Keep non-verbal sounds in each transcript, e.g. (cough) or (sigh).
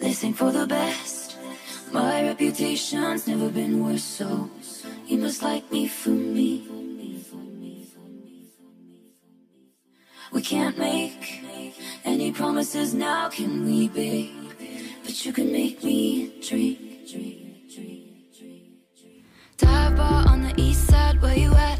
Sing for the best. My reputation's never been worse, so you must like me for me. We can't make any promises now, can we, babe? But you can make me drink. Dive bar on the east side, where you at?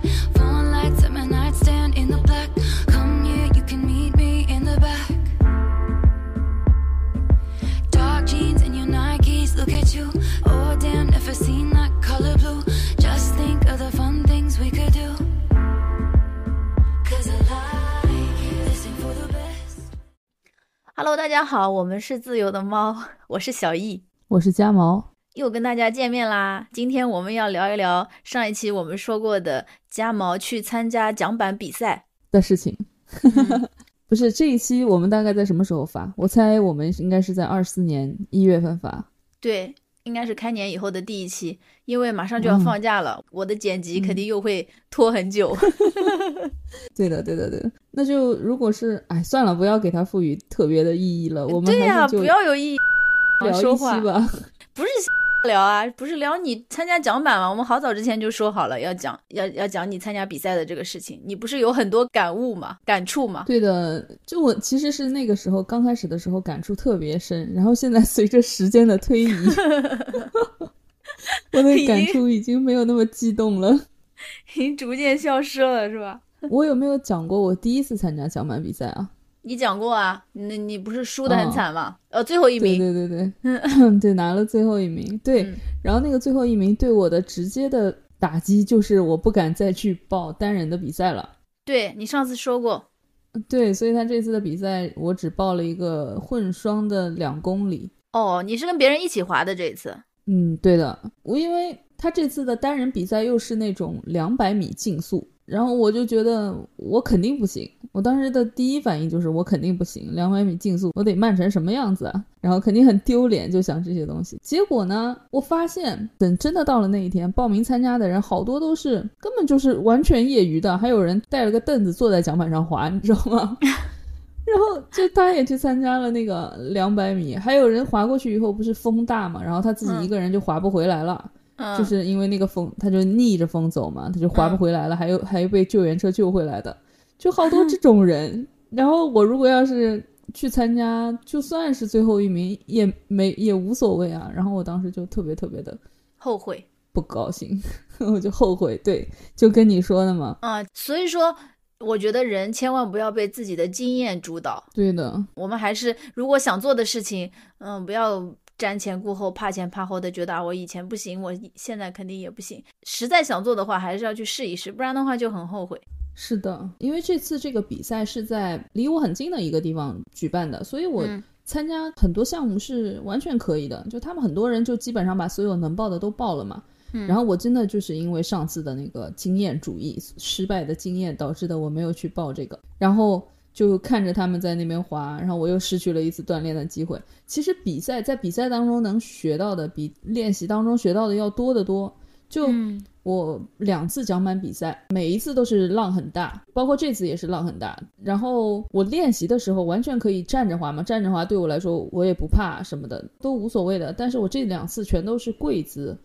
Hello，大家好，我们是自由的猫，我是小易，我是家毛，又跟大家见面啦。今天我们要聊一聊上一期我们说过的家毛去参加桨板比赛。的事情。(laughs) 不是这一期我们大概在什么时候发？我猜我们应该是在二四年一月份发。对，应该是开年以后的第一期，因为马上就要放假了，我的剪辑肯定又会拖很久。(laughs) 对的，对的，对的。那就如果是，哎，算了，不要给它赋予特别的意义了。我们对呀、不要有意义聊说话一期吧。(laughs) 不是聊啊，不是聊你参加奖板吗？我们好早之前就说好了要讲，要要讲你参加比赛的这个事情。你不是有很多感悟吗？感触吗？对的，就我其实是那个时候刚开始的时候感触特别深，然后现在随着时间的推移，(laughs) 我的感触已经没有那么激动了。(laughs) 已经逐渐消失了，是吧？我有没有讲过我第一次参加奖板比赛啊？你讲过啊，那你不是输的很惨吗？呃，最后一名。对对对对，对 (laughs) 拿了最后一名。对，嗯然后那个最后一名对我的直接的打击就是我不敢再去报单人的比赛了。对你上次说过，对，所以他这次的比赛我只报了一个混双的两公里。哦，你是跟别人一起滑的这一次。嗯，对的，我因为他这次的单人比赛又是那种两百米竞速，然后我就觉得我肯定不行。我当时的第一反应就是我肯定不行，两百米竞速我得慢成什么样子啊？然后肯定很丢脸，就想这些东西。结果呢，我发现等真的到了那一天，报名参加的人好多都是根本就是完全业余的，还有人带了个凳子坐在桨板上滑，你知道吗？(laughs) 然后就他也去参加了那个两百米，还有人滑过去以后不是风大嘛，然后他自己一个人就滑不回来了，嗯，就是因为那个风，他就逆着风走嘛，他就滑不回来了，还有还有被救援车救回来的，就好多 (laughs) 这种人。然后我如果要是去参加，就算是最后一名也没也无所谓啊。然后我当时就特别特别的后悔不高兴，(laughs) 我就后悔，对，就跟你说的嘛，啊、所以说，我觉得人千万不要被自己的经验主导。对的，我们还是如果想做的事情，嗯，不要瞻前顾后、怕前怕后的，觉得啊，我以前不行，我现在肯定也不行。实在想做的话，还是要去试一试，不然的话就很后悔。是的，因为这次这个比赛是在离我很近的一个地方举办的，所以我嗯参加很多项目是完全可以的。就他们很多人就基本上把所有能报的都报了嘛。嗯然后我真的就是因为上次的那个经验主义失败的经验导致的，我没有去报这个，然后就看着他们在那边滑，然后我又失去了一次锻炼的机会。其实比赛在比赛当中能学到的比练习当中学到的要多得多。就嗯我两次桨板比赛，每一次都是浪很大，包括这次也是浪很大。然后我练习的时候完全可以站着滑嘛，站着滑对我来说我也不怕什么的，都无所谓的。但是我这两次全都是跪姿。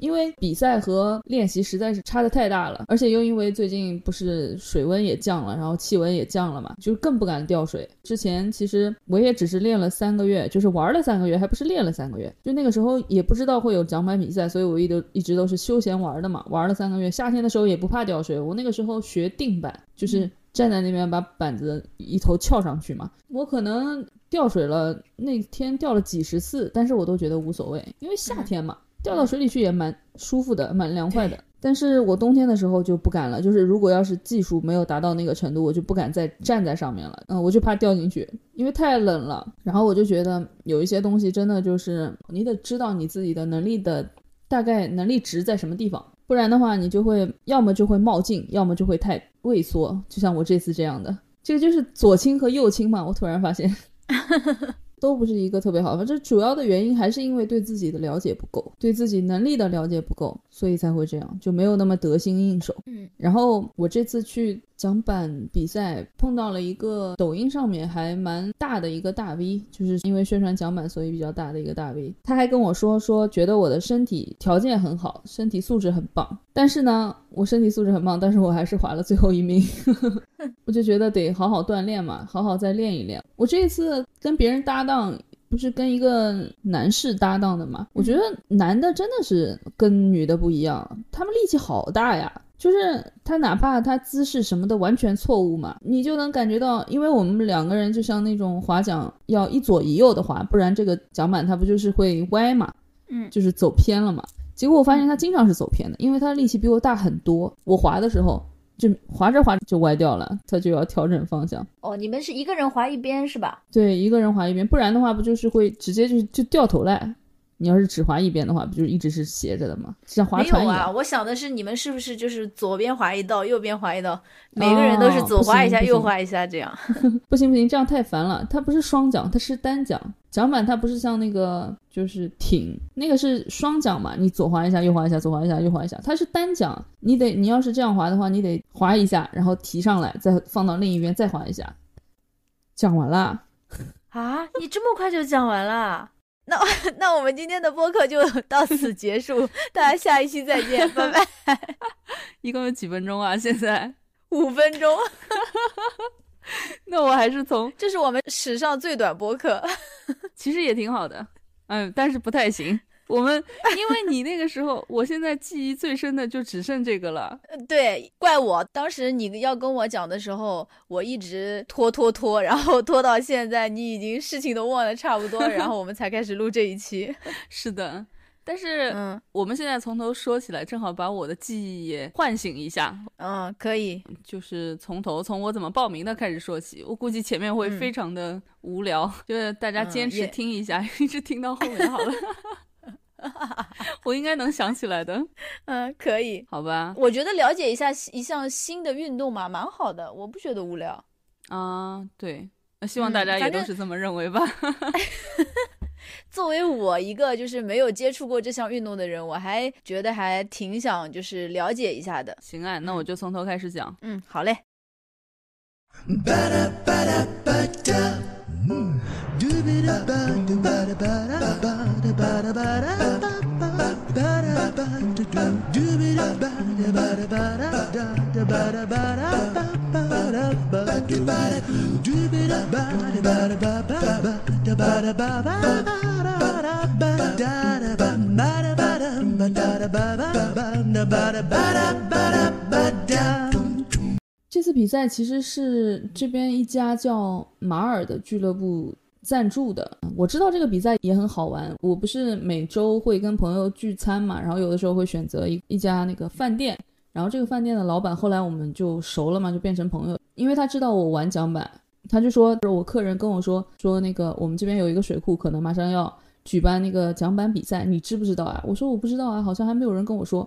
因为比赛和练习实在是差的太大了，而且又因为最近不是水温也降了，然后气温也降了嘛，就更不敢掉水。之前其实我也只是练了三个月，就是玩了三个月，还不是练了三个月。就那个时候也不知道会有奖板比赛，所以我一直一直都是休闲玩的嘛，玩了三个月。夏天的时候也不怕掉水，我那个时候学定板，就是站在那边把板子一头翘上去嘛。我可能掉水了，那天掉了几十次，但是我都觉得无所谓，因为夏天嘛。掉到水里去也蛮舒服的，蛮凉快的。但是我冬天的时候就不敢了，就是如果要是技术没有达到那个程度，我就不敢再站在上面了。嗯，我就怕掉进去，因为太冷了。然后我就觉得有一些东西真的就是你得知道你自己的能力的大概能力值在什么地方，不然的话你就会要么就会冒进，要么就会太畏缩，就像我这次这样的。这个就是左倾和右倾嘛，我突然发现。(laughs) 都不是一个特别好的，这主要的原因还是因为对自己的了解不够，对自己能力的了解不够，所以才会这样，就没有那么得心应手。嗯，然后我这次去桨板比赛碰到了一个抖音上面还蛮大的一个大 V，就是因为宣传桨板所以比较大的一个大 V。他还跟我说说觉得我的身体条件很好，身体素质很棒。但是呢，我身体素质很棒，但是我还是滑了最后一名。(laughs) 我就觉得得好好锻炼嘛，好好再练一练。我这一次跟别人搭档。不是跟一个男士搭档的嘛？我觉得男的真的是跟女的不一样，他们力气好大呀。就是他哪怕他姿势什么的完全错误嘛，你就能感觉到，因为我们两个人就像那种划桨要一左一右的划，不然这个桨板它不就是会歪嘛，嗯，就是走偏了嘛。结果我发现他经常是走偏的，因为他力气比我大很多，我划的时候。就滑着滑着就歪掉了，他就要调整方向。哦，你们是一个人滑一边是吧？对，一个人滑一边，不然的话不就是会直接就就掉头来。你要是只划一边的话，不就一直是斜着的吗？像划船一样。没有啊，我想的是你们是不是就是左边划一道，右边划一道，每个人都是左划一下，右划一下这样？(laughs) 不行不行，这样太烦了。它不是双桨，它是单桨。桨板它不是像那个就是艇，那个是双桨嘛？你左划一下，右划一下，左划一下，右划一下。它是单桨，你得你要是这样划的话，你得划一下，然后提上来，再放到另一边，再划一下。讲完了。啊，你这么快就讲完了？那 (laughs) 那我们今天的播客就到此 (laughs) 结束，大家下一期再见，拜拜。(laughs) 一共有几分钟啊？现在五分钟。那我还是从这是我们史上最短播客，其实也挺好的，嗯，但是不太行。我们因为你那个时候，我现在记忆最深的就只剩这个了。对，怪我当时你要跟我讲的时候，我一直拖拖拖，然后拖到现在，你已经事情都忘得差不多，然后我们才开始录这一期。(laughs) 是的，但是嗯，我们现在从头说起来，正好把我的记忆也唤醒一下。嗯，可以，就是从头从我怎么报名的开始说起。我估计前面会非常的无聊，就是大家坚持听一下，(laughs) 一直听到后面好了。(laughs) (laughs) 我应该能想起来的，嗯，可以，好吧。我觉得了解一下一项新的运动嘛，蛮好的，我不觉得无聊。啊，对，那希望大家也都是这么认为吧。(laughs) 作为我一个就是没有接触过这项运动的人，我还觉得还挺想就是了解一下的。行啊，那我就从头开始讲。嗯，好嘞。da da ba da ba da ba da ba da ba da 这次比赛其实是这边一家叫马尔的俱乐部赞助的。我知道这个比赛也很好玩。我不是每周会跟朋友聚餐嘛，然后有的时候会选择一一家那个饭店，然后这个饭店的老板后来我们就熟了嘛，就变成朋友。因为他知道我玩桨板，他就说，我客人跟我说说那个我们这边有一个水库，可能马上要举办那个桨板比赛，你知不知道啊？我说我不知道啊，好像还没有人跟我说。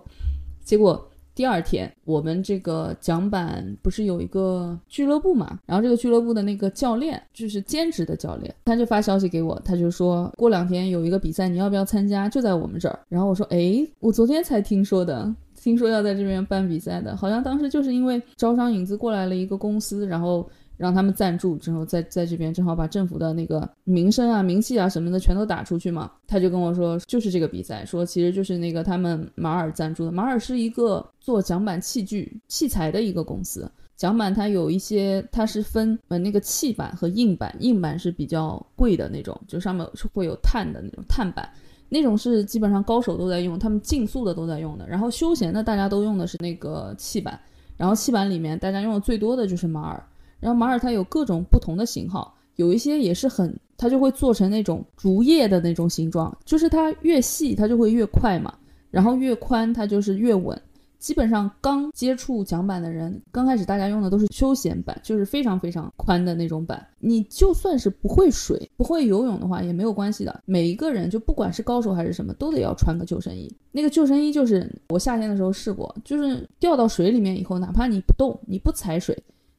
结果。第二天，我们这个桨板不是有一个俱乐部嘛？然后这个俱乐部的那个教练就是兼职的教练，他就发消息给我，他就说过两天有一个比赛，你要不要参加？就在我们这儿。然后我说，哎，我昨天才听说的，听说要在这边办比赛的，好像当时就是因为招商引资过来了一个公司，然后。让他们赞助之后，在在这边正好把政府的那个名声啊、名气啊什么的全都打出去嘛。他就跟我说，就是这个比赛，说其实就是那个他们马尔赞助的。马尔是一个做桨板器具器材的一个公司。桨板它有一些，它是分呃那个气板和硬板，硬板是比较贵的那种，就上面是会有碳的那种碳板，那种是基本上高手都在用，他们竞速的都在用的。然后休闲的大家都用的是那个气板，然后气板里面大家用的最多的就是马尔。然后马尔它有各种不同的型号，有一些也是很，它就会做成那种竹叶的那种形状，就是它越细它就会越快嘛，然后越宽它就是越稳。基本上刚接触桨板的人，刚开始大家用的都是休闲板，就是非常非常宽的那种板。你就算是不会水、不会游泳的话也没有关系的。每一个人就不管是高手还是什么，都得要穿个救生衣。那个救生衣就是我夏天的时候试过，就是掉到水里面以后，哪怕你不动，你不踩水。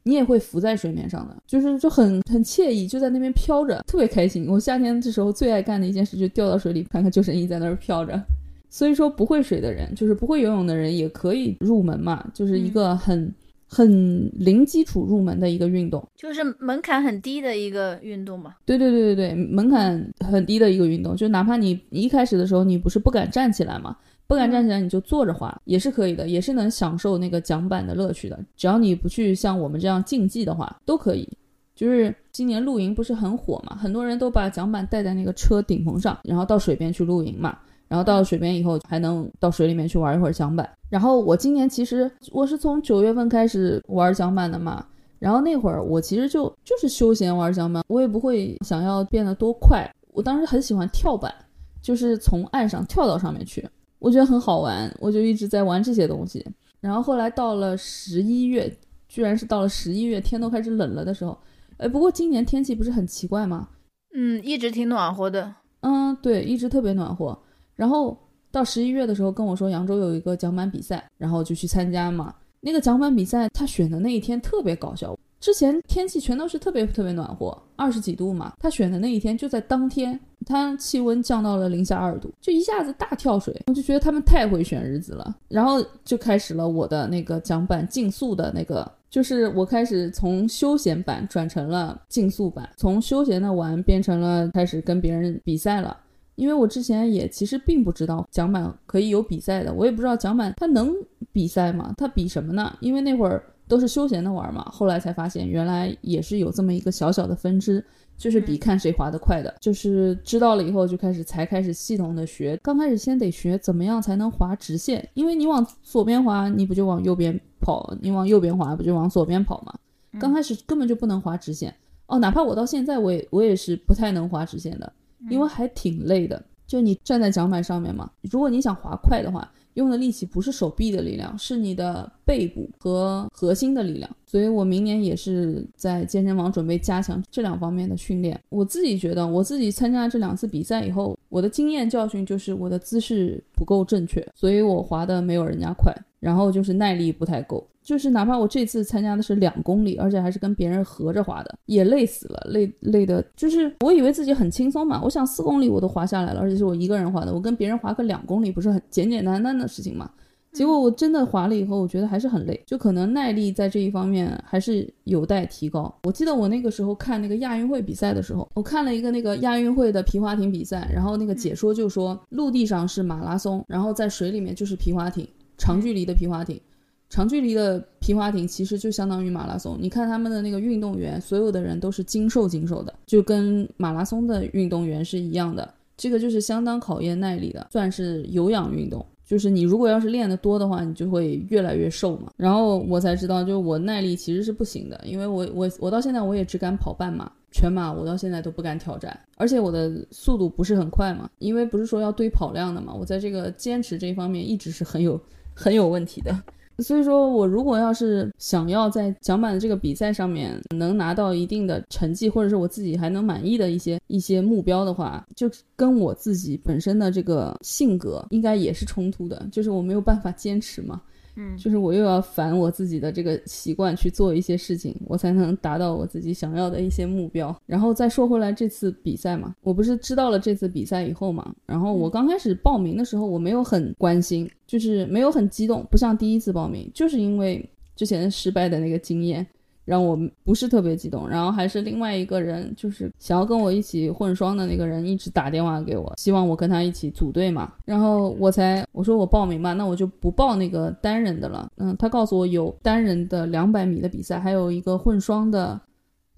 你也会浮在水面上的，就是就很很惬意，就在那边飘着，特别开心。我夏天的时候最爱干的一件事，就掉到水里，看看救生衣在那儿飘着。所以说，不会水的人，就是不会游泳的人，也可以入门嘛，就是一个很很零基础入门的一个运动，就是门槛很低的一个运动嘛。对对对对对，门槛很低的一个运动，就哪怕你一开始的时候你不是不敢站起来嘛，不敢站起来你就坐着滑也是可以的，也是能享受那个桨板的乐趣的。只要你不去像我们这样竞技的话，都可以。就是今年露营不是很火嘛，很多人都把桨板带在那个车顶棚上，然后到水边去露营嘛。然后到了水边以后，还能到水里面去玩一会儿桨板。然后我今年其实我是从九月份开始玩桨板的嘛。然后那会儿我其实就就是休闲玩桨板，我也不会想要变得多快。我当时很喜欢跳板，就是从岸上跳到上面去，我觉得很好玩，我就一直在玩这些东西。然后后来到了十一月，居然是到了十一月，天都开始冷了的时候。哎，不过今年天气不是很奇怪吗？嗯，一直挺暖和的。嗯，对，一直特别暖和。然后到十一月的时候跟我说扬州有一个桨板比赛，然后就去参加嘛。那个桨板比赛他选的那一天特别搞笑，之前天气全都是特别特别暖和，二十几度嘛。他选的那一天就在当天，他气温降到了零下二度，就一下子大跳水。我就觉得他们太会选日子了。然后就开始了我的那个桨板竞速的那个，就是我开始从休闲版转成了竞速版，从休闲的玩变成了开始跟别人比赛了。因为我之前也其实并不知道桨板可以有比赛的，我也不知道桨板它能比赛吗？它比什么呢？因为那会儿都是休闲的玩嘛，后来才发现原来也是有这么一个小小的分支，就是比看谁滑得快的。就是知道了以后就开始才开始系统的学，刚开始先得学怎么样才能滑直线，因为你往左边滑你不就往右边跑，你往右边滑不就往左边跑吗？刚开始根本就不能滑直线哦，哪怕我到现在我也我也是不太能滑直线的。因为还挺累的，就你站在桨板上面嘛。如果你想滑快的话，用的力气不是手臂的力量，是你的背部和核心的力量。所以我明年也是在健身房准备加强这两方面的训练。我自己觉得，我自己参加这两次比赛以后，我的经验教训就是我的姿势不够正确，所以我滑的没有人家快，然后就是耐力不太够。就是哪怕我这次参加的是两公里，而且还是跟别人合着滑的，也累死了，累累的。就是我以为自己很轻松嘛，我想四公里我都滑下来了，而且是我一个人滑的，我跟别人滑个两公里不是很简简单单的事情嘛？结果我真的滑了以后，我觉得还是很累，就可能耐力在这一方面还是有待提高。我记得我那个时候看那个亚运会比赛的时候，我看了一个那个亚运会的皮划艇比赛，然后那个解说就说，陆地上是马拉松，然后在水里面就是皮划艇，长距离的皮划艇。长距离的皮划艇其实就相当于马拉松，你看他们的那个运动员，所有的人都是精瘦精瘦的，就跟马拉松的运动员是一样的。这个就是相当考验耐力的，算是有氧运动。就是你如果要是练得多的话，你就会越来越瘦嘛。然后我才知道，就我耐力其实是不行的，因为我我我到现在我也只敢跑半马，全马我到现在都不敢挑战，而且我的速度不是很快嘛，因为不是说要堆跑量的嘛，我在这个坚持这一方面一直是很有很有问题的。所以说我如果要是想要在桨板的这个比赛上面能拿到一定的成绩，或者是我自己还能满意的一些一些目标的话，就跟我自己本身的这个性格应该也是冲突的，就是我没有办法坚持嘛。嗯，就是我又要反我自己的这个习惯去做一些事情，我才能达到我自己想要的一些目标。然后再说回来，这次比赛嘛，我不是知道了这次比赛以后嘛，然后我刚开始报名的时候，我没有很关心，就是没有很激动，不像第一次报名，就是因为之前失败的那个经验。让我不是特别激动，然后还是另外一个人，就是想要跟我一起混双的那个人，一直打电话给我，希望我跟他一起组队嘛。然后我才我说我报名吧，那我就不报那个单人的了。嗯，他告诉我有单人的两百米的比赛，还有一个混双的，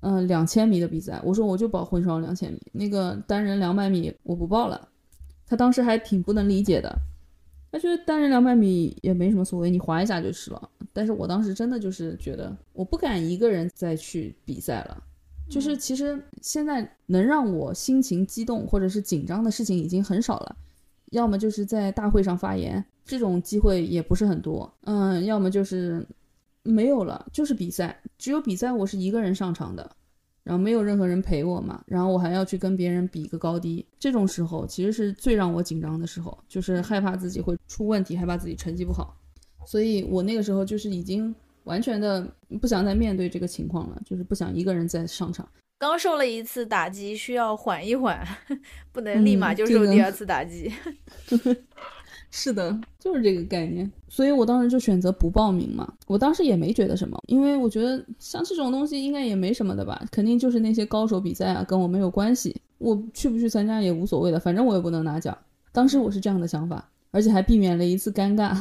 嗯，两千米的比赛。我说我就报混双两千米，那个单人两百米我不报了。他当时还挺不能理解的。他觉得单人两百米也没什么所谓，你滑一下就是了。但是我当时真的就是觉得，我不敢一个人再去比赛了。就是其实现在能让我心情激动或者是紧张的事情已经很少了，要么就是在大会上发言，这种机会也不是很多。嗯，要么就是没有了，就是比赛，只有比赛我是一个人上场的。然后没有任何人陪我嘛，然后我还要去跟别人比一个高低，这种时候其实是最让我紧张的时候，就是害怕自己会出问题，害怕自己成绩不好，所以我那个时候就是已经完全的不想再面对这个情况了，就是不想一个人再上场。刚受了一次打击，需要缓一缓，(laughs) 不能立马就受第二次打击。(laughs) 是的，就是这个概念。所以我当时就选择不报名嘛。我当时也没觉得什么，因为我觉得像这种东西应该也没什么的吧，肯定就是那些高手比赛啊，跟我没有关系。我去不去参加也无所谓的，反正我也不能拿奖。当时我是这样的想法，而且还避免了一次尴尬。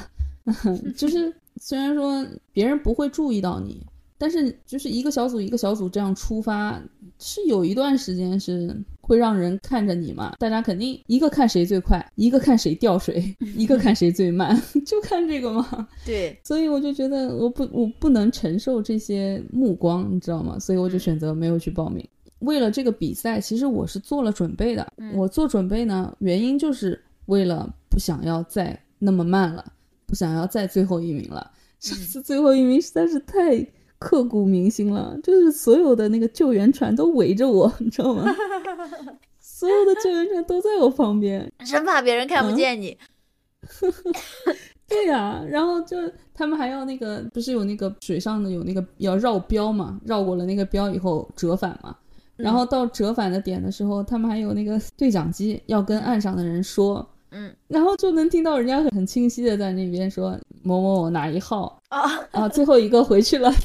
(laughs) 就是虽然说别人不会注意到你，但是就是一个小组一个小组这样出发，是有一段时间是会让人看着你嘛。大家肯定一个看谁最快，一个看谁掉水，(laughs) 一个看谁最慢，(laughs) 就看这个嘛。对，所以我就觉得我不我不能承受这些目光，你知道吗？所以我就选择没有去报名。为了这个比赛，其实我是做了准备的。我做准备呢，原因就是为了不想要再那么慢了。不想要再最后一名了，上次 (laughs) 最后一名实在是太刻骨铭心了，就是所有的那个救援船都围着我，(laughs) 你知道吗？所有的救援船都在我旁边，生怕别人看不见你。(laughs) 对呀，然后就他们还要那个，不是有那个水上的有那个要绕标嘛？绕过了那个标以后折返嘛？然后到折返的点的时候，他们还有那个对讲机要跟岸上的人说。嗯，然后就能听到人家很很清晰的在那边说某某某哪一号啊啊，最后一个回去了。(laughs)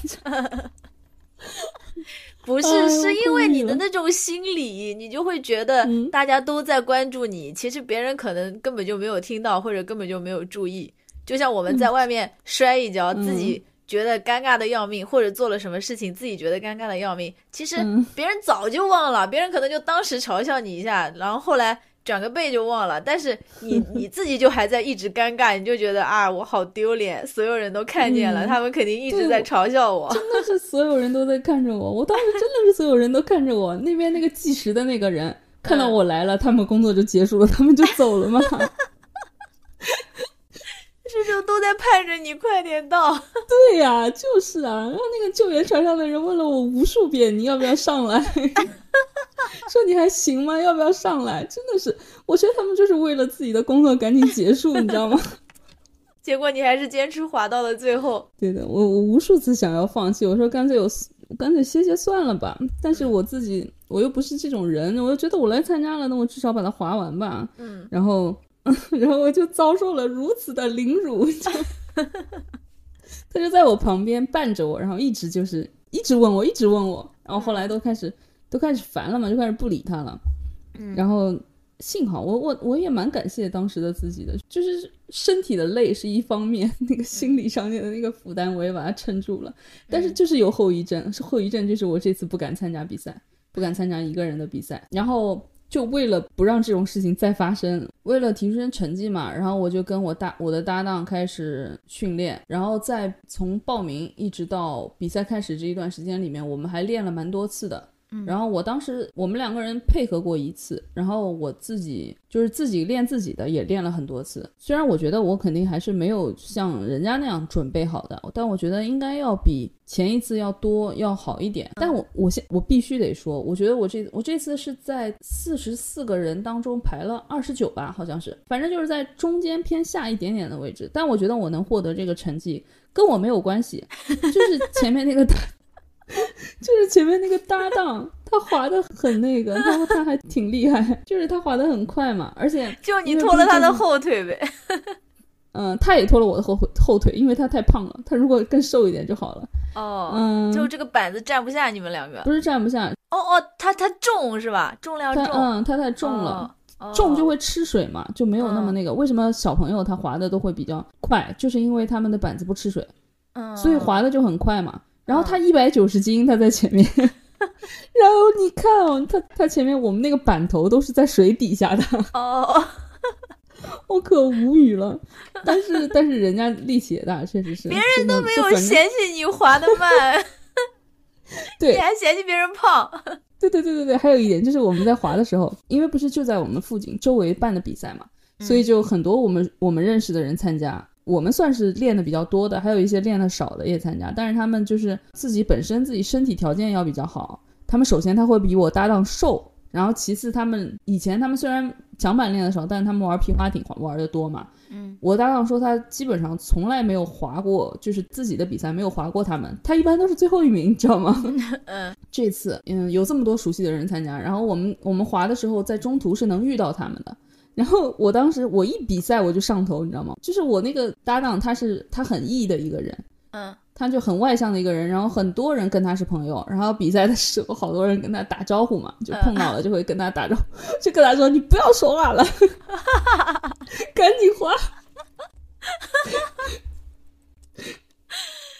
不是，是因为你的那种心理，你就会觉得大家都在关注你，其实别人可能根本就没有听到，或者根本就没有注意。就像我们在外面摔一跤，自己觉得尴尬的要命，或者做了什么事情自己觉得尴尬的要命，其实别人早就忘了，别人可能就当时嘲笑你一下，然后后来。转个背就忘了，但是你 (laughs) 你自己就还在一直尴尬，你就觉得啊，我好丢脸，所有人都看见了，他们肯定一直在嘲笑我。真的是所有人都在看着我，我当时真的是所有人都看着我。那边那个计时的那个人看到我来了，他们工作就结束了，他们就走了嘛。这就都在盼着你快点到。对呀，就是啊。然后那个救援船上的人问了我无数遍，你要不要上来？(laughs) 说你还行吗？要不要上来？真的是，我觉得他们就是为了自己的工作赶紧结束，你知道吗？(laughs) 结果你还是坚持滑到了最后。对的，我我无数次想要放弃，我说干脆有干脆歇歇算了吧。但是我自己我又不是这种人，我就觉得我来参加了，那我至少把它滑完吧。嗯，然后。然后我就遭受了如此的凌辱，他就在我旁边伴着我，然后一直就是一直问我，一直问我，然后后来都开始都开始烦了嘛，就开始不理他了。嗯然后幸好我我我也蛮感谢当时的自己的，就是身体的累是一方面，那个心理上面的那个负担我也把它撑住了。但是就是有后遗症，是后遗症，就是我这次不敢参加比赛，不敢参加一个人的比赛，然后。就为了不让这种事情再发生，为了提升成绩嘛，然后我就跟我搭我的搭档开始训练，然后在从报名一直到比赛开始这一段时间里面，我们还练了蛮多次的。然后我当时我们两个人配合过一次，然后我自己就是自己练自己的，也练了很多次。虽然我觉得我肯定还是没有像人家那样准备好的，但我觉得应该要比前一次要多要好一点。但我我现我必须得说，我觉得我这我这次是在四十四个人当中排了二十九吧，好像是，反正就是在中间偏下一点点的位置。但我觉得我能获得这个成绩跟我没有关系，就是前面那个。(laughs) 就是前面那个搭档，他滑的很那个，他他还挺厉害，就是他滑的很快嘛，而且 (laughs) 就你拖了他的后腿呗。嗯，他也拖了我的后后腿，因为他太胖了，他如果更瘦一点就好了。哦，嗯，就这个板子站不下你们两个，不是站不下。哦哦，他他重是吧？重量重，嗯，他太重了，重就会吃水嘛，就没有那么那个。为什么小朋友他滑的都会比较快？就是因为他们的板子不吃水，嗯，所以滑的就很快嘛。然后他一百九十斤，他在前面。(laughs) 然后你看哦，他他前面我们那个板头都是在水底下的。哦，(laughs) 我可无语了。但是 (laughs) 但是人家力气也大，确实是。别人都没有嫌弃你滑的慢，对，你还嫌弃别人胖。对对对对对，还有一点就是我们在滑的时候，因为不是就在我们附近周围办的比赛嘛，所以就很多我们我们认识的人参加。我们算是练的比较多的，还有一些练的少的也参加，但是他们就是自己本身自己身体条件要比较好。他们首先他会比我搭档瘦，然后其次他们以前他们虽然桨板练的少，但是他们玩皮划艇玩的多嘛。嗯，我搭档说他基本上从来没有划过，就是自己的比赛没有划过他们，他一般都是最后一名，你知道吗？(laughs) 嗯，这次嗯有这么多熟悉的人参加，然后我们我们划的时候在中途是能遇到他们的。然后我当时我一比赛我就上头，你知道吗？就是我那个搭档他是他很 E 的一个人，嗯，他就很外向的一个人，然后很多人跟他是朋友，然后比赛的时候好多人跟他打招呼嘛，就碰到了就会跟他打招呼，就跟他说你不要说话了，(laughs) 赶紧滑。(laughs)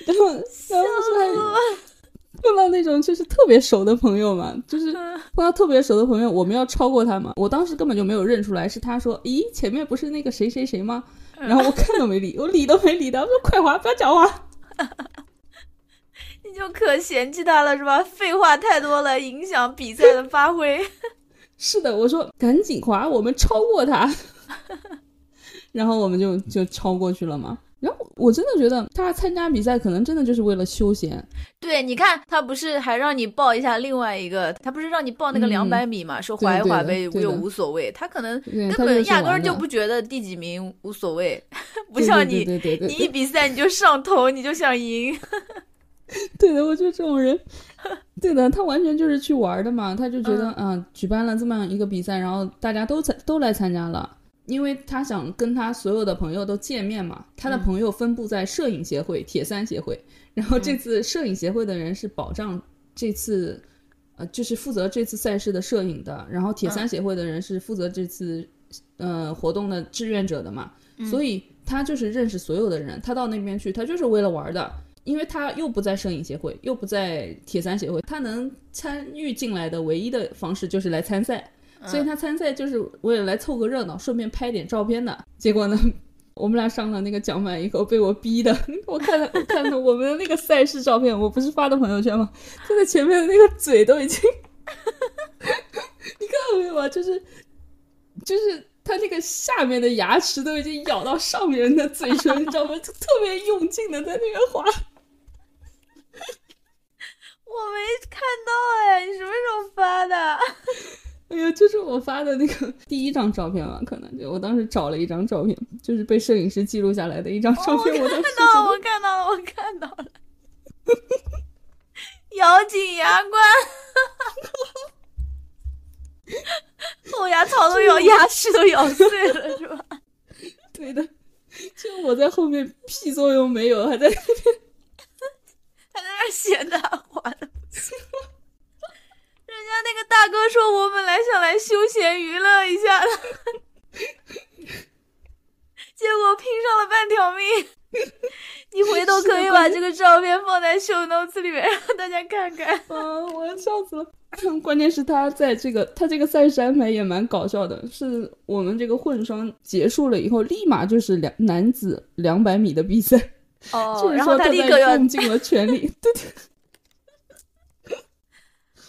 然后，然后是还碰到那种就是特别熟的朋友嘛，就是碰到特别熟的朋友，我们要超过他嘛。我当时根本就没有认出来，是他说：“咦，前面不是那个谁谁谁吗？”然后我看都没理，我理都没理他，我说：“快滑，不要讲话。(laughs) ”你就可嫌弃他了是吧？废话太多了，影响比赛的发挥。(laughs) 是的，我说赶紧滑，我们超过他。(laughs) 然后我们就就超过去了嘛。然后我真的觉得他参加比赛可能真的就是为了休闲。对，你看他不是还让你报一下另外一个，他不是让你报那个两百米嘛？说滑一滑呗，又无所谓。他可能根本压根就不觉得第几名无所谓，(laughs) 不像你，你一比赛你就上头，你就想赢。(laughs) 对的，我觉得这种人，对的，他完全就是去玩的嘛。他就觉得，嗯，举办了这么样一个比赛，然后大家都参都来参加了。因为他想跟他所有的朋友都见面嘛，他的朋友分布在摄影协会、铁三协会，然后这次摄影协会的人是保障这次，呃，就是负责这次赛事的摄影的，然后铁三协会的人是负责这次，呃，活动的志愿者的嘛，所以他就是认识所有的人，他到那边去，他就是为了玩的，因为他又不在摄影协会，又不在铁三协会，他能参与进来的唯一的方式就是来参赛。所以他参赛就是为了来凑个热闹，顺便拍点照片的。结果呢，(laughs) 我们俩上了那个奖板以后，被我逼的。(laughs) 我看了看了我们的那个赛事照片，我不是发的朋友圈吗？他在前面的那个嘴都已经，(laughs) 你看到没有啊？就是就是他那个下面的牙齿都已经咬到上面的嘴唇，你知道吗？就特别用劲的在那边滑。我没看到哎，你什么时候发的？哎呀，就是我发的那个第一张照片吧，可能就我当时找了一张照片，就是被摄影师记录下来的一张照片。我看到了，我看到了，我看到了，咬紧牙关，后牙槽都咬，牙齿都咬碎了，是吧？(laughs) 对的，就我在后面屁作用没有，还在那边，还在那闲的滑的。人 (laughs) 家那个大哥说：“我本来想来休闲娱乐一下的，(laughs) 结果拼上了半条命。(laughs) 你回头可以把这个照片放在秀 notes 里面，让大家看看。(laughs) 啊，我要笑死了！关键是他在这个他这个赛事安排也蛮搞笑的，是我们这个混双结束了以后，立马就是两男子两百米的比赛。哦，然后他立刻用尽了全力，对对。”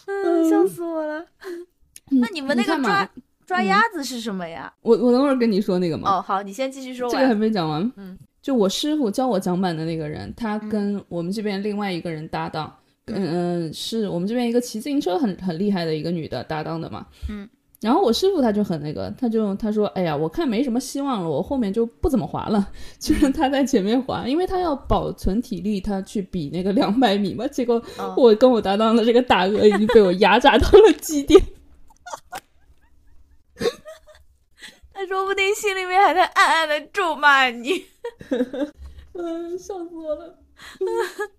嗯，笑死我了。(laughs) 那你们那个抓抓鸭子是什么呀？我我等会儿跟你说那个嘛。哦，好，你先继续说。这个还没讲完。嗯，就我师傅教我讲板的那个人，他跟我们这边另外一个人搭档，嗯嗯，是我们这边一个骑自行车很很厉害的一个女的搭档的嘛。嗯。然后我师傅他就很那个，他就他说：“哎呀，我看没什么希望了，我后面就不怎么滑了，(laughs) 就是他在前面滑，因为他要保存体力，他去比那个两百米嘛。结果我跟我搭档的这个大鹅已经被我压榨到了极点，(laughs) 他说不定心里面还在暗暗的咒骂你。(laughs) 嗯，笑死我了。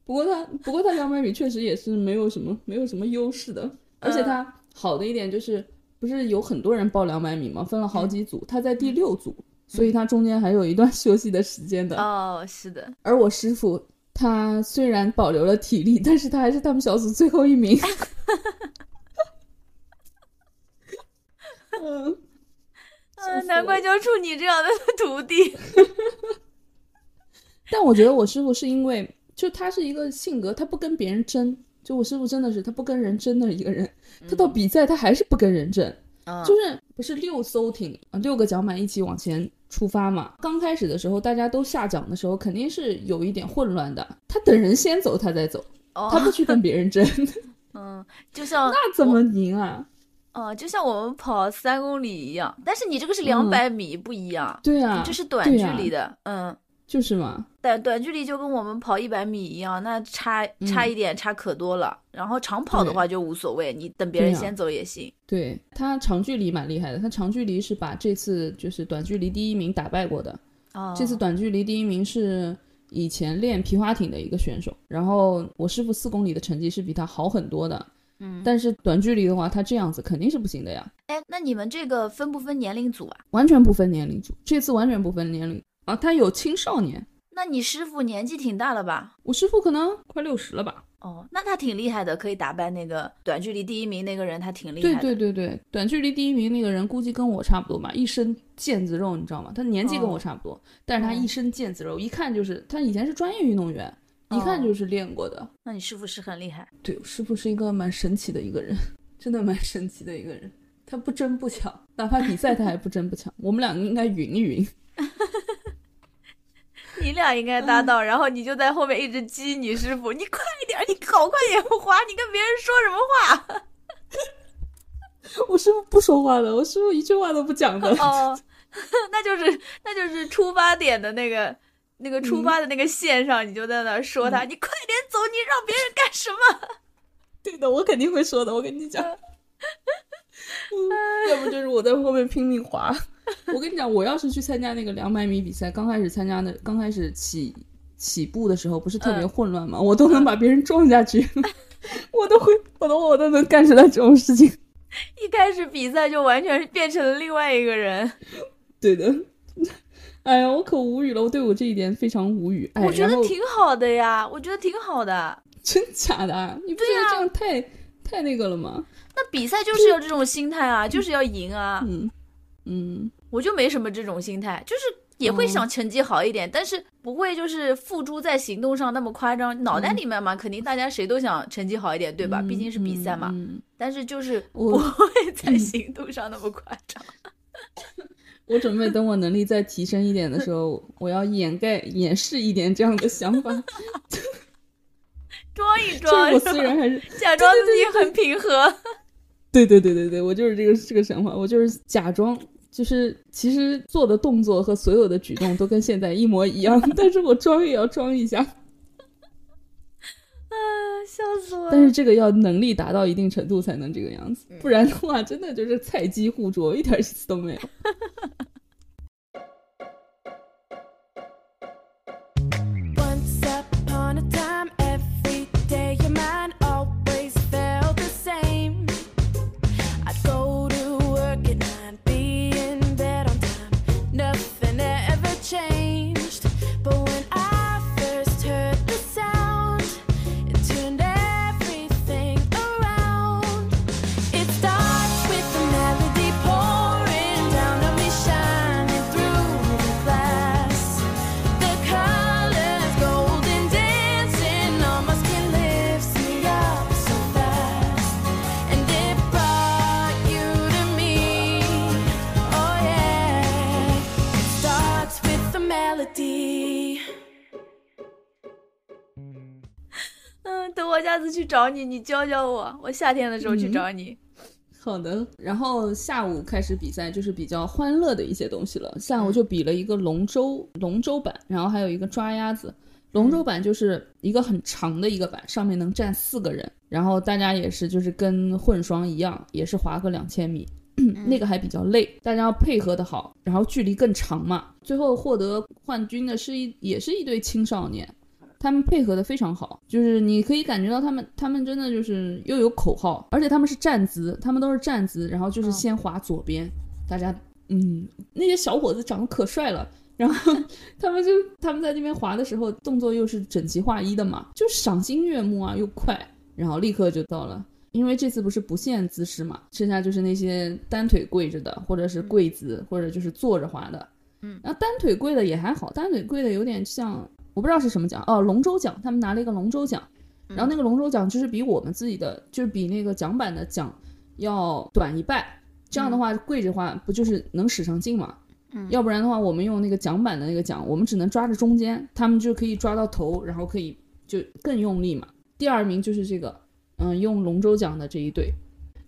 不过他不过他两百米确实也是没有什么没有什么优势的，而且他好的一点就是。不是有很多人报两百米吗？分了好几组，他在第六组，所以他中间还有一段 (laughs) 休息的时间的。哦，是的。而我师傅他虽然保留了体力，但是他还是他们小组最后一名。嗯，(laughs) 难怪教出你这样的 (laughs) 徒弟。但我觉得我师傅是因为，就他是一个性格，他不跟别人争。就我师傅真的是他不跟人争的一个人，他到比赛他还是不跟人争，就是不是六艘艇啊，六个桨板一起往前出发嘛。刚开始的时候大家都下桨的时候肯定是有一点混乱的，他等人先走他再走，他不去跟别人争。(laughs) 嗯，就像那怎么赢啊？哦，就像我们跑三公里一样，但是你这个是两百米不一样，对啊，这是短距离的，嗯。就是嘛。短短距离就跟我们跑一百米一样，那差差一点差可多了。然后长跑的话就无所谓，你等别人先走也行。对他长距离蛮厉害的，他长距离是把这次就是短距离第一名打败过的。哦，这次短距离第一名是以前练皮划艇的一个选手。然后我师傅四公里的成绩是比他好很多的。嗯，但是短距离的话，他这样子肯定是不行的呀。哎，那你们这个分不分年龄组啊？完全不分年龄组，这次完全不分年龄啊，他有青少年。那你师傅年纪挺大了吧？我师傅可能快六十了吧。哦，那他挺厉害的，可以打败那个短距离第一名那个人，他挺厉害的。对对对对，短距离第一名那个人估计跟我差不多嘛，一身腱子肉，你知道吗？他年纪跟我差不多，但是他一身腱子肉，一看就是他以前是专业运动员，一看就是练过的。那你师傅是很厉害。对，我师傅是一个蛮神奇的一个人，(laughs) 真的蛮神奇的一个人。他不争不抢，哪怕比赛他还不争不抢。我们两个应该匀一匀。(laughs) 你俩应该搭档，然后你就在后面一直激你师傅，你快点，你好快点滑，你跟别人说什么话？(laughs) 我师傅不说话的，我师傅一句话都不讲的。哦，(laughs) 那就是那就是出发点的那个那个出发的那个线上，你就在那说他，你快点走，你让别人干什么？(laughs) 对的，我肯定会说的，我跟你讲。要不就是我在后面拼命滑。(laughs) 我跟你讲，我要是去参加那个两百米比赛，刚开始参加的，刚开始起起步的时候，不是特别混乱吗？我都能把别人撞下去，(laughs) 我都会，我都我都能干出来这种事情。一开始比赛就完全变成了另外一个人。对的，(laughs) 哎呀，我可无语了，我对我这一点非常无语。我觉得挺好的呀，我觉得挺好的。真假的？你不觉得这样太太那个了吗？那比赛就是要这种心态啊，就是要赢啊。嗯。嗯，我就没什么这种心态，就是也会想成绩好一点，但是不会就是付诸在行动上那么夸张。脑袋里面嘛，肯定大家谁都想成绩好一点，对吧？毕竟是比赛嘛。但是就是不会在行动上那么夸张。(laughs) 我准备等我能力再提升一点的时候，(laughs) 我要掩盖、掩饰一点这样的想法，装一装。我虽然还是假装自己很平和。对对对对对，我就是这个这个想法，我就是假装。就是其实做的动作和所有的举动都跟现在一模一样，(laughs) 但是我装也要装一下，(laughs) 啊，笑死我！但是这个要能力达到一定程度才能这个样子，不然的话真的就是菜鸡互啄，一点意思都没有。(laughs) 找你，你教教我。我夏天的时候去找你。好的。然后下午开始比赛，就是比较欢乐的一些东西了。下午就比了一个龙舟，龙舟板，然后还有一个抓鸭子。龙舟板就是一个很长的一个板，上面能站四个人。然后大家也是，就是跟混双一样，也是划个两千米，(clears throat) 那个还比较累，大家要配合的好，然后距离更长嘛。最后获得冠军的是一，也是一对青少年。他们配合的非常好，就是你可以感觉到他们，他们真的就是又有口号，而且他们是站姿，他们都是站姿，然后就是先滑左边，大家，嗯，那些小伙子长得可帅了，然后 (laughs) 他们就他们在那边滑的时候，动作又是整齐划一的嘛，就赏心悦目啊，又快，然后立刻就到了，因为这次不是不限姿势嘛，剩下就是那些单腿跪着的，或者是跪姿，或者就是坐着滑的，嗯，然后单腿跪的也还好，单腿跪的有点像。我不知道是什么奖哦，龙舟奖，他们拿了一个龙舟奖，然后那个龙舟奖就是比我们自己的，就是比那个桨板的奖要短一半，这样的话跪着话不就是能使上劲嘛？嗯，要不然的话，我们用那个桨板的那个桨，我们只能抓着中间，他们就可以抓到头，然后可以就更用力嘛。第二名就是这个，嗯，用龙舟奖的这一队，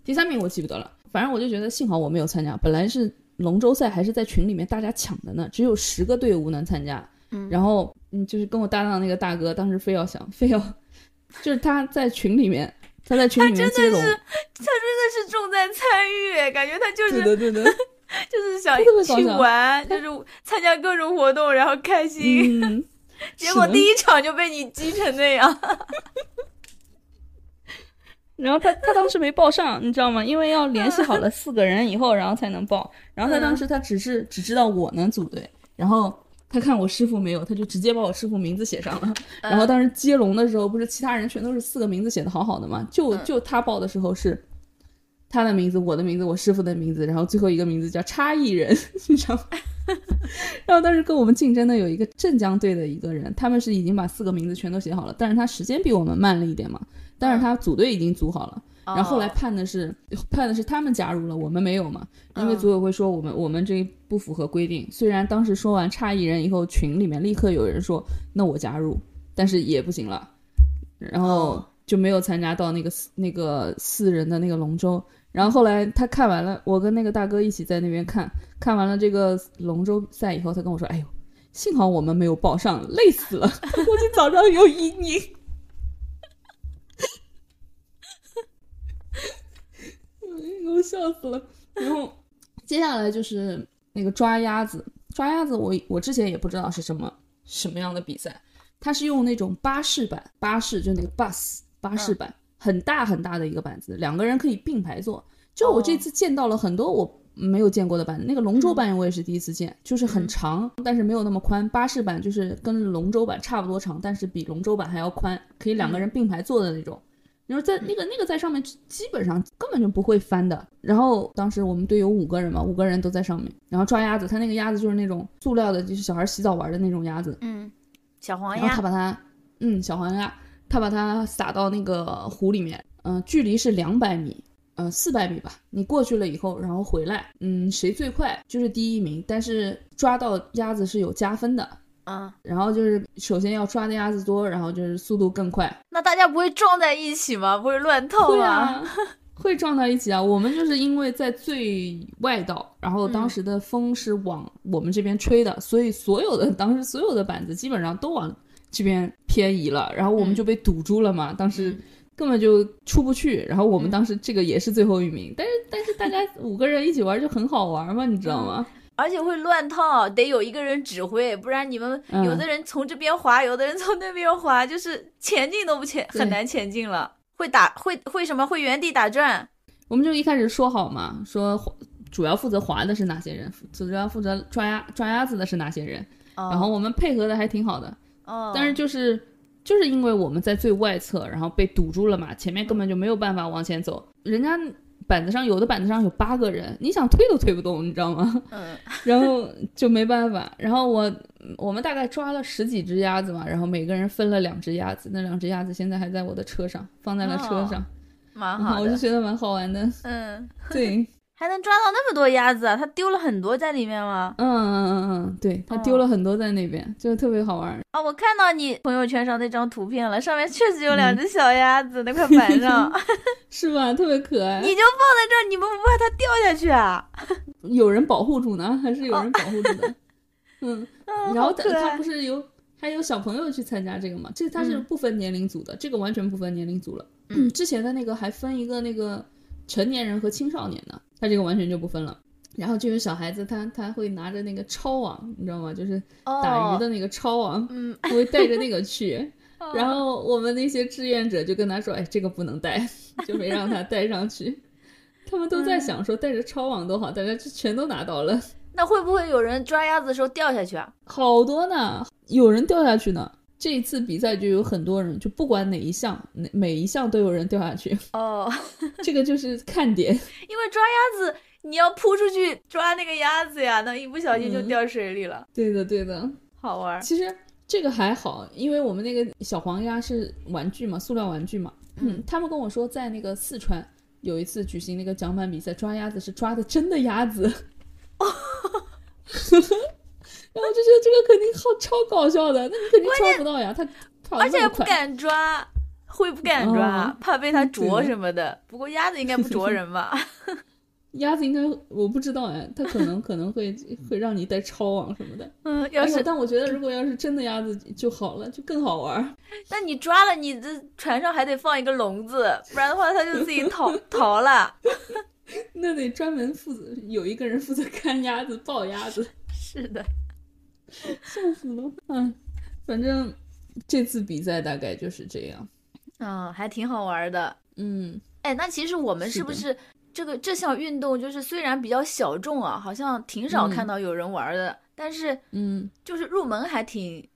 第三名我记不得了，反正我就觉得幸好我没有参加，本来是龙舟赛还是在群里面大家抢的呢，只有十个队伍能参加。嗯然后嗯，就是跟我搭档那个大哥，当时非要想，非要，(laughs) 就是他在群里面，他在群里面接龙，他真的是重在参与，感觉他就是对的对的，(laughs) 就是想去玩，就是参加各种活动，然后开心。嗯，(laughs) 结果第一场就被你激成那样。然后他他当时没报上，你知道吗？因为要联系好了四个人以后，然后才能报。然后他当时他只是只知道我能组队，然后他看我师傅没有，他就直接把我师傅名字写上了。(laughs) 然后当时接龙的时候，不是其他人全都是四个名字写的好好的嘛，就就他报的时候是他的名字、我的名字、我师傅的名字，然后最后一个名字叫差异人，(laughs) 你知道吗？(laughs) 然后当时跟我们竞争的有一个镇江队的一个人，他们是已经把四个名字全都写好了，但是他时间比我们慢了一点嘛，但是他组队已经组好了。然后后来判的是判的是他们加入了，我们没有嘛？因为组委会说我们我们这不符合规定。虽然当时说完差一人以后，群里面立刻有人说那我加入，但是也不行了，然后就没有参加到那个四那个四人的那个龙舟。然后后来他看完了，我跟那个大哥一起在那边看，看完了这个龙舟赛以后，他跟我说：“哎呦，幸好我们没有报上，累死了，(laughs) 估计早上有阴影。”给我笑死了。然后接下来就是那个抓鸭子，抓鸭子我我之前也不知道是什么什么样的比赛，它是用那种巴士板，巴士就那个 bus 巴士板，很大很大的一个板子，两个人可以并排坐。就我这次见到了很多我没有见过的板子，那个龙舟板我也是第一次见，就是很长，但是没有那么宽。巴士板就是跟龙舟板差不多长，但是比龙舟板还要宽，可以两个人并排坐的那种。然后在那个那个在上面基本上根本就不会翻的。然后当时我们队有五个人嘛，五个人都在上面，然后抓鸭子，他那个鸭子就是那种塑料的，就是小孩洗澡玩的那种鸭子。嗯，小黄鸭然后他，把它，嗯，小黄鸭，他把它撒到那个湖里面，嗯、距离是两百米，呃，四百米吧。你过去了以后，然后回来，嗯，谁最快就是第一名。但是抓到鸭子是有加分的，嗯，然后就是首先要抓的鸭子多，然后就是速度更快。那大家不会撞在一起吗？不会乱套吗？会啊，(laughs) 会撞到一起啊。我们就是因为在最外道，然后当时的风是往我们这边吹的，所以所有的当时所有的板子基本上都往这边偏移了，然后我们就被堵住了嘛。当时根本就出不去，然后我们当时这个也是最后一名，但是但是大家五个人一起玩就很好玩嘛，你知道吗？而且会乱套，得有一个人指挥，不然你们嗯有的人从这边滑，有的人从那边滑，就是前进都不前，很难前进了。会打会会什么？会原地打转。我们就一开始说好嘛，说主要负责滑的是哪些人，主要负责抓鸭抓鸭子的是哪些人，哦然后我们配合的还挺好的。哦，但是就是就是因为我们在最外侧，然后被堵住了嘛，前面根本就没有办法往前走。人家板子上有的板子上有八个人，你想推都推不动，你知道吗？嗯 (laughs) 然后就没办法。然后我我们大概抓了十几只鸭子嘛，然后每个人分了两只鸭子，那两只鸭子现在还在我的车上，放在了车上，蛮好的。我就觉得蛮好玩的。嗯，(laughs) 对，还能抓到那么多鸭子啊？他丢了很多在里面吗？嗯嗯嗯嗯，对，他丢了很多在那边，就特别好玩。啊，我看到你朋友圈上那张图片了，上面确实有两只小鸭子，那块板上 (laughs) (laughs) 是吧？特别可爱。你就放在这儿，你们不怕它掉下去啊？(laughs) 有人保护住呢，还是有人保护住的。嗯，嗯然后他他不是有还有小朋友去参加这个吗？这他是嗯不分年龄组的，这个完全不分年龄组了。嗯，(clears throat) 之前的那个还分一个那个成年人和青少年的，他这个完全就不分了。然后就有小孩子他他会拿着那个抄网，你知道吗？就是打鱼的那个抄网，哦嗯，他会带着那个去。(laughs) 哦然后我们那些志愿者就跟他说：“哎，这个不能带，(laughs) 就没让他带上去。(laughs) ”他们都在想说带着抄网多好，大家就全都拿到了。那会不会有人抓鸭子的时候掉下去啊？好多呢，有人掉下去呢。这一次比赛就有很多人，就不管哪一项，哪每一项都有人掉下去，哦，(laughs) 这个就是看点。(laughs) 因为抓鸭子，你要扑出去抓那个鸭子呀，那一不小心就嗯掉水里了，对的，对的。好玩儿。其实这个还好，因为我们那个小黄鸭是玩具嘛，塑料玩具嘛。嗯，他们跟我说，在那个四川有一次举行那个桨板比赛，抓鸭子是抓的真的鸭子。(laughs) 然后就觉得这个肯定好超搞笑的，那你肯定抓不到呀，他跑而且。不敢抓，会不敢抓，哦怕被他啄什么的。不过鸭子应该不啄人吧？(laughs) 鸭子应该我不知道哎，它可能 (laughs) 可能会会让你带抄网什么的。嗯，要是，但我觉得如果要是真的鸭子就好了，就更好玩。(laughs) 那你抓了，你这船上还得放一个笼子，不然的话它就自己逃逃了。那得专门负责有一个人负责看鸭子、抱鸭子。是的，(laughs) 笑死了。嗯，反正这次比赛大概就是这样。嗯，还挺好玩的。嗯，哎，那其实我们是不是这个这项运动就是虽然比较小众啊，好像挺少看到有人玩的，但是嗯，就是入门还挺，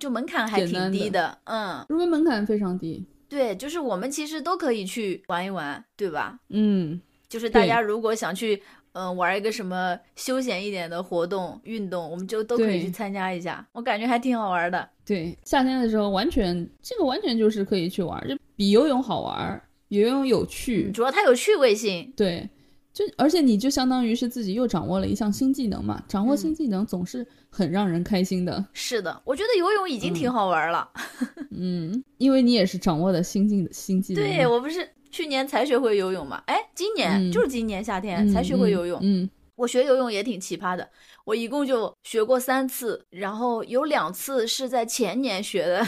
就门槛还挺低的。嗯，入门门槛非常低。对，就是我们其实都可以去玩一玩，对吧？嗯，就是大家如果想去嗯玩一个什么休闲一点的活动运动，我们就都可以去参加一下。我感觉还挺好玩的。对，夏天的时候完全这个完全就是可以去玩，就比游泳好玩。游泳有趣，主要它有趣味性。对，就而且你就相当于是自己又掌握了一项新技能嘛。掌握新技能总是很让人开心的。是的，我觉得游泳已经挺好玩了。(laughs) 嗯，因为你也是掌握的新技新技能。对我不是去年才学会游泳嘛？哎，今年就是今年夏天才学会游泳。嗯，我学游泳也挺奇葩的，我一共就学过三次，然后有两次是在前年学的，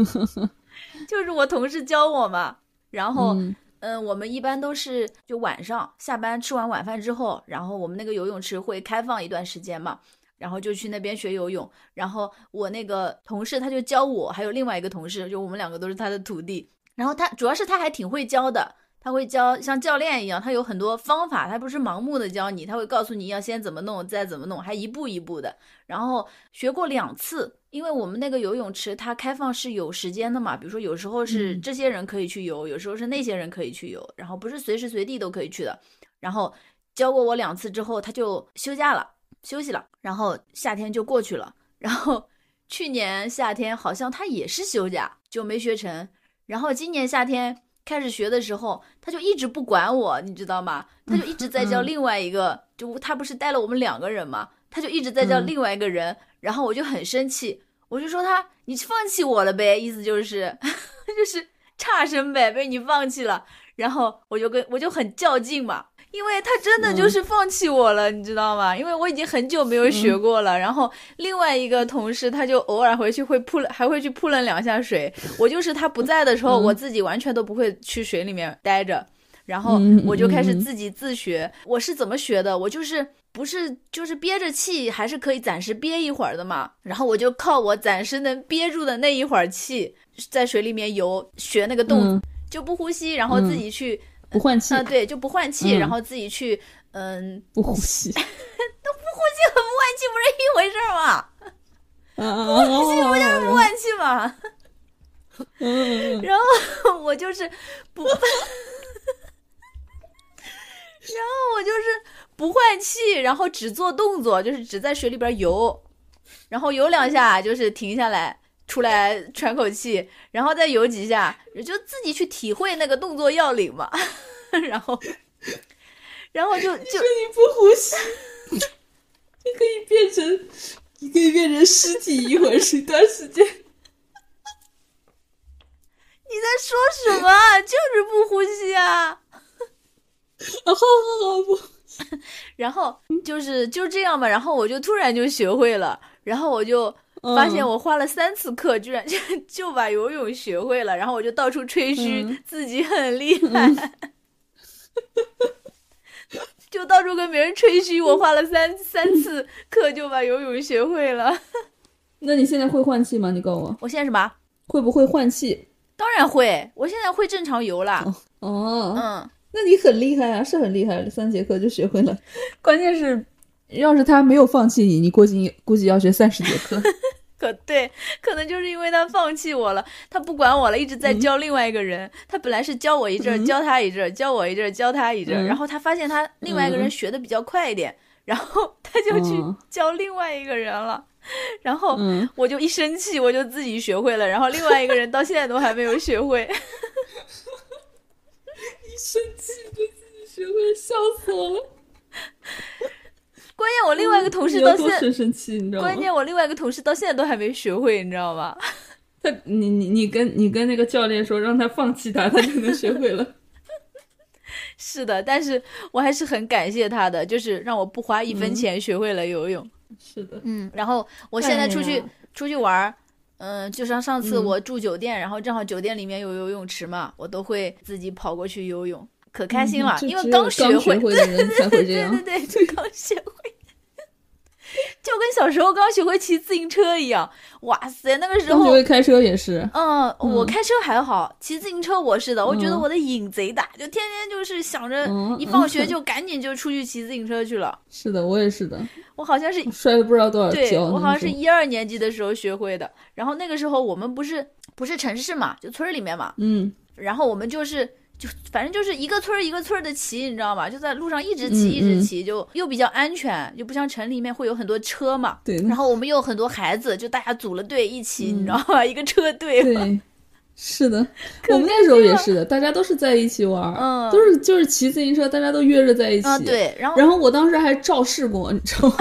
(laughs) 就是我同事教我嘛。然后，嗯，我们一般都是就晚上下班吃完晚饭之后，然后我们那个游泳池会开放一段时间嘛，然后就去那边学游泳。然后我那个同事他就教我，还有另外一个同事，就我们两个都是他的徒弟。然后他主要是他还挺会教的。他会教像教练一样，他有很多方法，他不是盲目的教你，他会告诉你要先怎么弄，再怎么弄，还一步一步的。然后学过两次，因为我们那个游泳池它开放是有时间的嘛，比如说有时候是这些人可以去游，有时候是那些人可以去游，然后不是随时随地都可以去的。然后教过我两次之后，他就休假了，休息了，然后夏天就过去了。然后 (laughs) 去年夏天好像他也是休假，就没学成。然后今年夏天。开始学的时候，他就一直不管我，你知道吗？他就一直在教另外一个，就他不是带了我们两个人嘛，他就一直在教另外一个人，然后我就很生气，我就说他，你放弃我了呗，意思就是 (laughs) 就是差生呗，被你放弃了，然后我就跟我就很较劲嘛。因为他真的就是放弃我了，你知道吗？因为我已经很久没有学过了。然后另外一个同事，他就偶尔回去会扑了，还会去扑棱两下水。我就是他不在的时候，我自己完全都不会去水里面待着。然后我就开始自己自学。我是怎么学的？我就是不是就是憋着气，还是可以暂时憋一会儿的嘛。然后我就靠我暂时能憋住的那一会儿气，在水里面游，学那个动就不呼吸，然后自己去。不换气啊，对，就不换气，然后自己去，嗯，不呼吸，(laughs) 都不呼吸和不换气不是一回事吗？不呼吸不就是不换气吗？嗯，然后我就是不，(laughs) 然后我就是不换气，然后只做动作，就是只在水里边游，然后游两下就是停下来。出来喘口气，然后再游几下，就自己去体会那个动作要领嘛。(laughs) 然后，然后就就你不呼吸，你可以变成，你可以变成尸体一会儿是一段时间。你在说什么？就是不呼吸啊！啊，好好好不。(laughs) 然后就是就这样吧。然后我就突然就学会了，然后我就。发现我花了三次课，居然 (laughs) 就就把游泳学会了，然后我就到处吹嘘自己很厉害，(laughs) 就到处跟别人吹嘘我花了三三次课就把游泳学会了。(laughs) 那你现在会换气吗？你告诉我，我现在什么？会不会换气？当然会，我现在会正常游了。哦，嗯，那你很厉害啊，是很厉害，三节课就学会了。关键是。要是他没有放弃你，你估计估计要学三十节课。可对，可能就是因为他放弃我了，他不管我了，一直在教另外一个人。他本来是教我一阵，教他一阵，教我一阵，教他一阵。然后他发现他另外一个人学的比较快一点，然后他就去教另外一个人了。然后我就一生气，我就自己学会了。然后另外一个人到现在都还没有学会。(laughs) 一生气就自己学会，笑死我了。关键我另外一个同事到现在，生气，你知道吗？关键我另外一个同事到现在都还没学会，你知道吗？(laughs) 他，你你你跟你跟那个教练说，让他放弃他，他就能学会了。是 (laughs) (laughs) 是的，但是我还是很感谢他的，就是让我不花一分钱学会了游泳。是的，嗯，然后我现在出去、哎出去玩儿，嗯、就像上次嗯我住酒店，然后正好酒店里面有游泳池嘛，我都会自己跑过去游泳，可开心了，因为刚学会的人才会这样。(laughs) 对对对，刚学会，就跟小时候刚学会骑自行车一样。哇塞，那个时刚学候会开车也是，嗯，我嗯开车还好，骑自行车我是的，我觉得嗯我的瘾贼大，就天天就是想着嗯一放 (laughs) 学就赶紧就出去骑自行车去了。是的，我也是的，我好像是 (laughs) 摔了不知道多少对跤。我好像是一二年级的时候学会的，然后那个时候我们不是不是城市嘛，就村里面嘛，嗯，然后我们就是就反正就是一个村儿一个村儿的骑，你知道吗？就在路上一直骑一直骑，就又比较安全，就不像城里面会有很多车嘛。对然后我们又有很多孩子，就大家组了队一起，嗯你知道吗？(laughs) 一个车队。对，是的，我们那时候也是的，大家都是在一起玩儿，嗯都是就是骑自行车，大家都约着在一起。啊，。对，然后然后我当时还肇事过，你知道吗？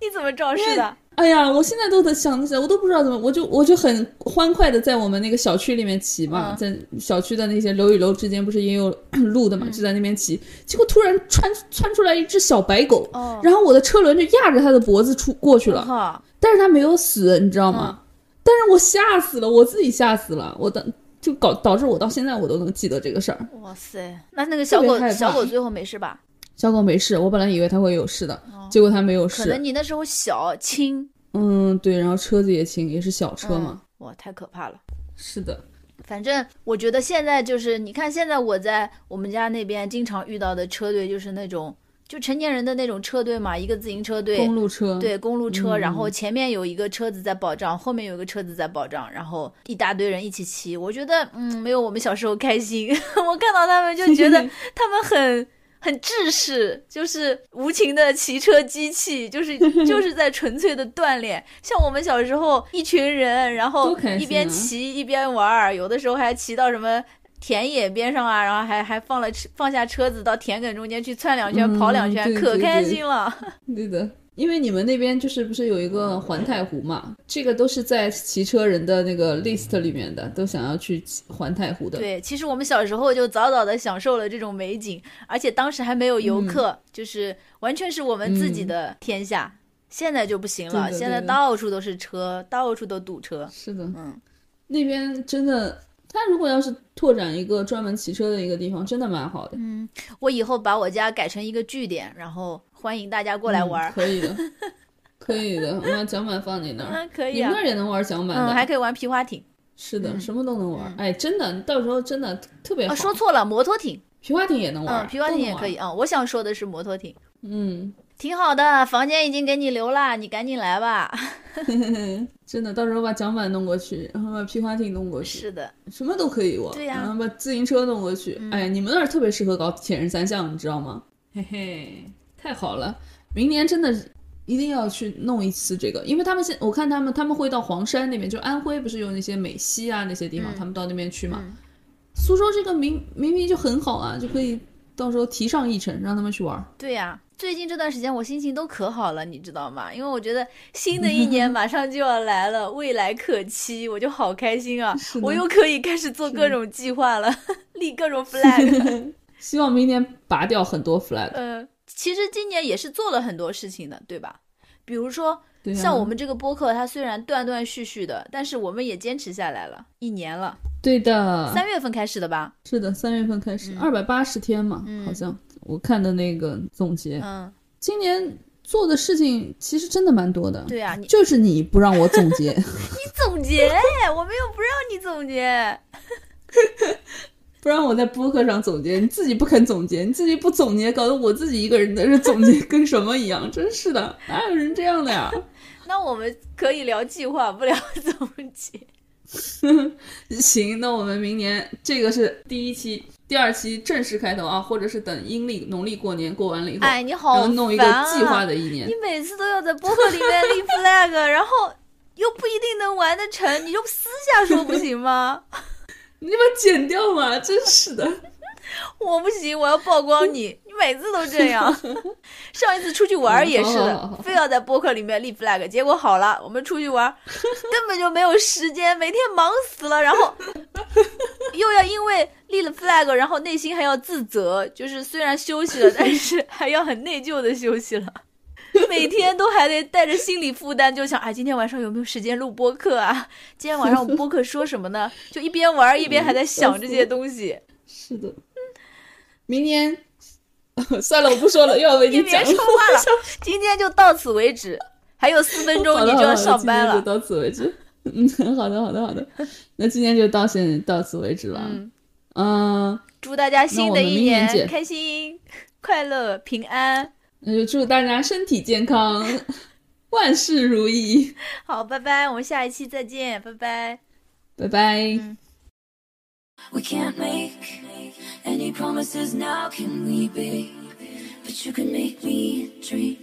你怎么肇事的？哎呀，我现在都得想起来，我都不知道怎么，我就我就很欢快的在我们那个小区里面骑嘛，嗯在小区的那些楼与楼之间不是也有 (coughs) 路的嘛，嗯就在那边骑，结果突然窜窜出来一只小白狗，哦，然后我的车轮就压着它的脖子出过去了，哈，但是它没有死，你知道吗？嗯但是我吓死了，我自己吓死了，我的就搞导致我到现在我都能记得这个事儿。哇塞，那那个小狗小狗最后没事吧？小狗没事，我本来以为它会有事的，哦结果它没有事可能。你那时候小轻嗯，对，然后车子也轻，也是小车嘛。嗯哇，太可怕了。是的，反正我觉得现在就是，你看现在我在我们家那边经常遇到的车队，就是那种就成年人的那种车队嘛，一个自行车队，公路车，对公路车，嗯然后前面有一个车子在保障，后面有一个车子在保障，然后一大堆人一起骑。我觉得，嗯，没有我们小时候开心。(laughs) 我看到他们就觉得 (laughs) 他们很。很制式，就是无情的骑车机器，就是 (laughs) 就是在纯粹的锻炼。像我们小时候一群人，然后一边骑一边玩儿，有的时候还骑到什么田野边上啊，然后还还放了车放下车子到田埂中间去窜两圈、嗯跑两圈，对可开心了。(laughs) 对的，因为你们那边就是不是有一个环太湖嘛？这个都是在骑车人的那个 list 里面的，都想要去环太湖的。对，其实我们小时候就早早的享受了这种美景，而且当时还没有游客，嗯就是完全是我们自己的天下。现在就不行了，对的现在到处都是车，到处都堵车。是的，嗯，那边真的，他如果要是拓展一个专门骑车的一个地方，真的蛮好的。嗯我以后把我家改成一个据点，然后欢迎大家过来玩可以的，可以的。我把桨板放你那儿，嗯，可以啊你们那，儿也能玩桨板的。嗯，还可以玩皮划艇。是的，嗯什么都能玩。哎，真的，到时候真的特别好。哦，说错了，摩托艇。皮划艇也能玩，嗯，皮划艇也可以。啊。嗯，我想说的是摩托艇，嗯，挺好的，房间已经给你留了，你赶紧来吧。(laughs) 真的，到时候把桨板弄过去，然后把皮划艇弄过去，是的，什么都可以玩。对呀嗯然后把自行车弄过去。哎，你们那儿特别适合搞铁人三项，你知道吗？嘿嘿，太好了！明年真的一定要去弄一次这个，因为他们现我看他们他们会到黄山那边，就安徽不是有那些美溪啊那些地方，嗯他们到那边去嘛。嗯苏州这个明明明就很好啊，就可以到时候提上议程，让他们去玩儿。对呀、最近这段时间我心情都可好了，你知道吗？因为我觉得新的一年 (laughs) 马上就要来了，未来可期，我就好开心啊我又可以开始做各种计划了，(laughs) 立各种 flag。(laughs) 希望明年拔掉很多 flag。呃，其实今年也是做了很多事情的，对吧？比如说，啊像我们这个播客，它虽然断断续续的，但是我们也坚持下来了一年了，对的，三月份开始的吧？是的，三月份开始，二百八十天嘛，嗯好像我看的那个总结，嗯，今年做的事情其实真的蛮多的。对啊，你就是你不让我总结，(laughs) 你总结，我们又不让你总结。(laughs) 不然我在播客上总结，你自己不肯总结，你自己不总结，搞得我自己一个人在这总结跟什么一样，真是的，哪有人这样的呀？(laughs) 那我们可以聊计划，不聊总结。(laughs) 行，那我们明年这个是第一期，第二期正式开头啊，或者是等阴历农历过年过完了以后，哎，你好啊！弄一个计划的一年你。每次都要在播客里面立 flag，然后又不一定能完得成，你就私下说不行吗？你把它剪掉嘛，真是的。(laughs) 我不行，我要曝光你，(laughs) 你每次都这样。(laughs) 上一次出去玩也是的，非要在播客里面立 flag，结果好了，我们出去玩根本就没有时间，每天忙死了，然后又要因为立了 flag，然后内心还要自责，就是虽然休息了，但是还要很内疚的休息了。(laughs) 每天都还得带着心理负担，就想哎，今天晚上有没有时间录播客啊？(laughs) 今天晚上我们播客说什么呢？就一边玩一边还在想这些东西。是的，明天算了，我不说了，又要为你讲说话了。(laughs) 今天就到此为止，还有四分钟你就要上班了。就到此为止。嗯，好的，好的，好的。那今天就到现到此为止了。嗯，祝大家新的一年开心、快乐、平安。那就祝大家身体健康，万事如意。好，拜拜，我们下一期再见，拜拜，拜拜。We can't make any promises now, can we, babe? But you can make me drink.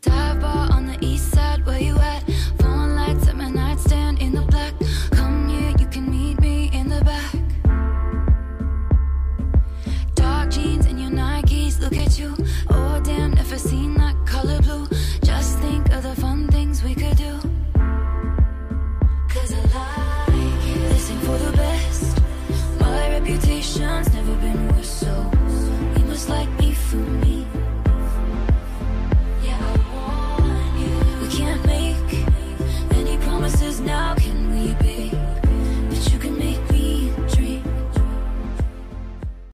Dive bar on the east side, where you at? look at you. Oh, damn, never seen that color blue. Just think of the fun things we could do. Cause I like it. This ain't for the best. My reputation's never been worse, so you must like me for me.